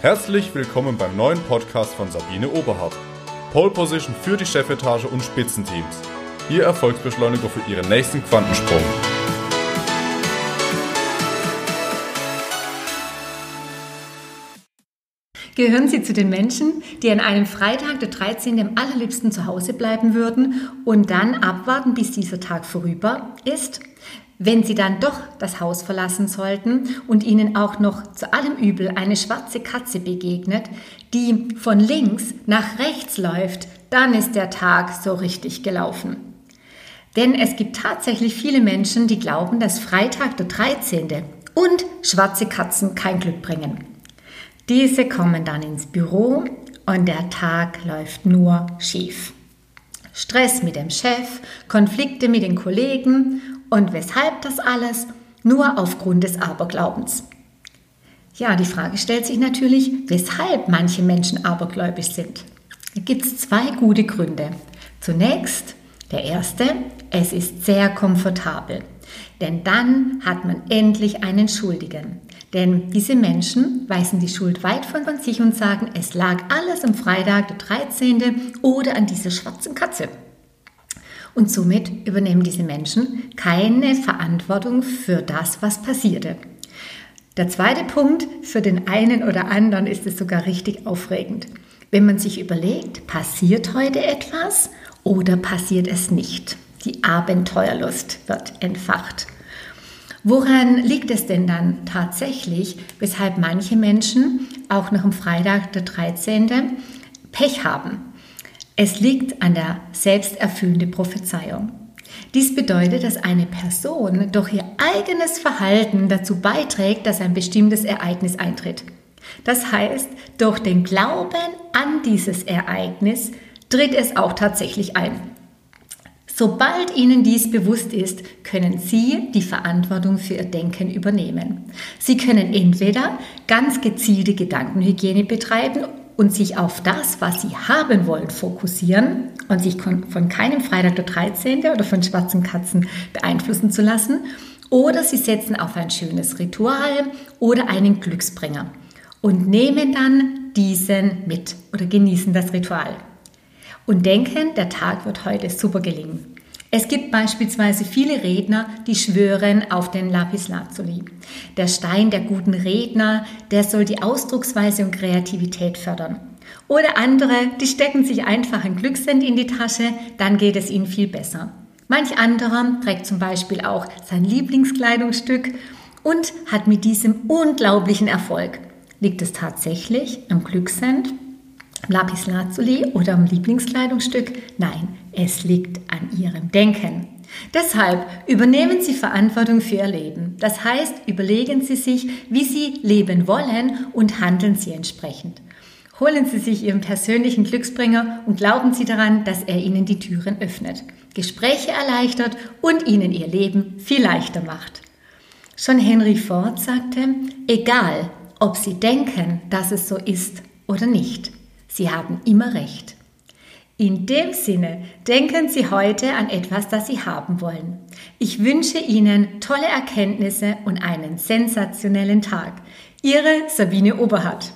Herzlich willkommen beim neuen Podcast von Sabine Oberhardt. Pole Position für die Chefetage und Spitzenteams. Ihr Erfolgsbeschleuniger für Ihren nächsten Quantensprung. Gehören Sie zu den Menschen, die an einem Freitag, der 13. am allerliebsten zu Hause bleiben würden und dann abwarten, bis dieser Tag vorüber ist? Wenn Sie dann doch das Haus verlassen sollten und Ihnen auch noch zu allem Übel eine schwarze Katze begegnet, die von links nach rechts läuft, dann ist der Tag so richtig gelaufen. Denn es gibt tatsächlich viele Menschen, die glauben, dass Freitag der 13. und schwarze Katzen kein Glück bringen. Diese kommen dann ins Büro und der Tag läuft nur schief. Stress mit dem Chef, Konflikte mit den Kollegen und weshalb das alles? Nur aufgrund des Aberglaubens. Ja, die Frage stellt sich natürlich, weshalb manche Menschen abergläubisch sind. Da gibt es zwei gute Gründe. Zunächst, der erste, es ist sehr komfortabel. Denn dann hat man endlich einen Schuldigen. Denn diese Menschen weisen die Schuld weit von sich und sagen, es lag alles am Freitag, der 13. oder an dieser schwarzen Katze. Und somit übernehmen diese Menschen keine Verantwortung für das, was passierte. Der zweite Punkt, für den einen oder anderen ist es sogar richtig aufregend. Wenn man sich überlegt, passiert heute etwas oder passiert es nicht? Die Abenteuerlust wird entfacht. Woran liegt es denn dann tatsächlich, weshalb manche Menschen auch noch am Freitag der 13. Pech haben? Es liegt an der selbsterfüllenden Prophezeiung. Dies bedeutet, dass eine Person durch ihr eigenes Verhalten dazu beiträgt, dass ein bestimmtes Ereignis eintritt. Das heißt, durch den Glauben an dieses Ereignis tritt es auch tatsächlich ein. Sobald Ihnen dies bewusst ist, können Sie die Verantwortung für Ihr Denken übernehmen. Sie können entweder ganz gezielte Gedankenhygiene betreiben und sich auf das, was Sie haben wollen, fokussieren und sich von keinem Freitag der 13. oder von schwarzen Katzen beeinflussen zu lassen. Oder Sie setzen auf ein schönes Ritual oder einen Glücksbringer und nehmen dann diesen mit oder genießen das Ritual und denken, der Tag wird heute super gelingen. Es gibt beispielsweise viele Redner, die schwören auf den Lapis Lazuli. Der Stein der guten Redner, der soll die Ausdrucksweise und Kreativität fördern. Oder andere, die stecken sich einfach ein Glückssend in die Tasche, dann geht es ihnen viel besser. Manch anderer trägt zum Beispiel auch sein Lieblingskleidungsstück und hat mit diesem unglaublichen Erfolg. Liegt es tatsächlich am Glückssend? Lapis Lazuli oder am Lieblingskleidungsstück? Nein, es liegt an Ihrem Denken. Deshalb übernehmen Sie Verantwortung für Ihr Leben. Das heißt, überlegen Sie sich, wie Sie leben wollen und handeln Sie entsprechend. Holen Sie sich Ihren persönlichen Glücksbringer und glauben Sie daran, dass er Ihnen die Türen öffnet, Gespräche erleichtert und Ihnen Ihr Leben viel leichter macht. Schon Henry Ford sagte, egal, ob Sie denken, dass es so ist oder nicht. Sie haben immer recht. In dem Sinne, denken Sie heute an etwas, das Sie haben wollen. Ich wünsche Ihnen tolle Erkenntnisse und einen sensationellen Tag. Ihre Sabine Oberhardt.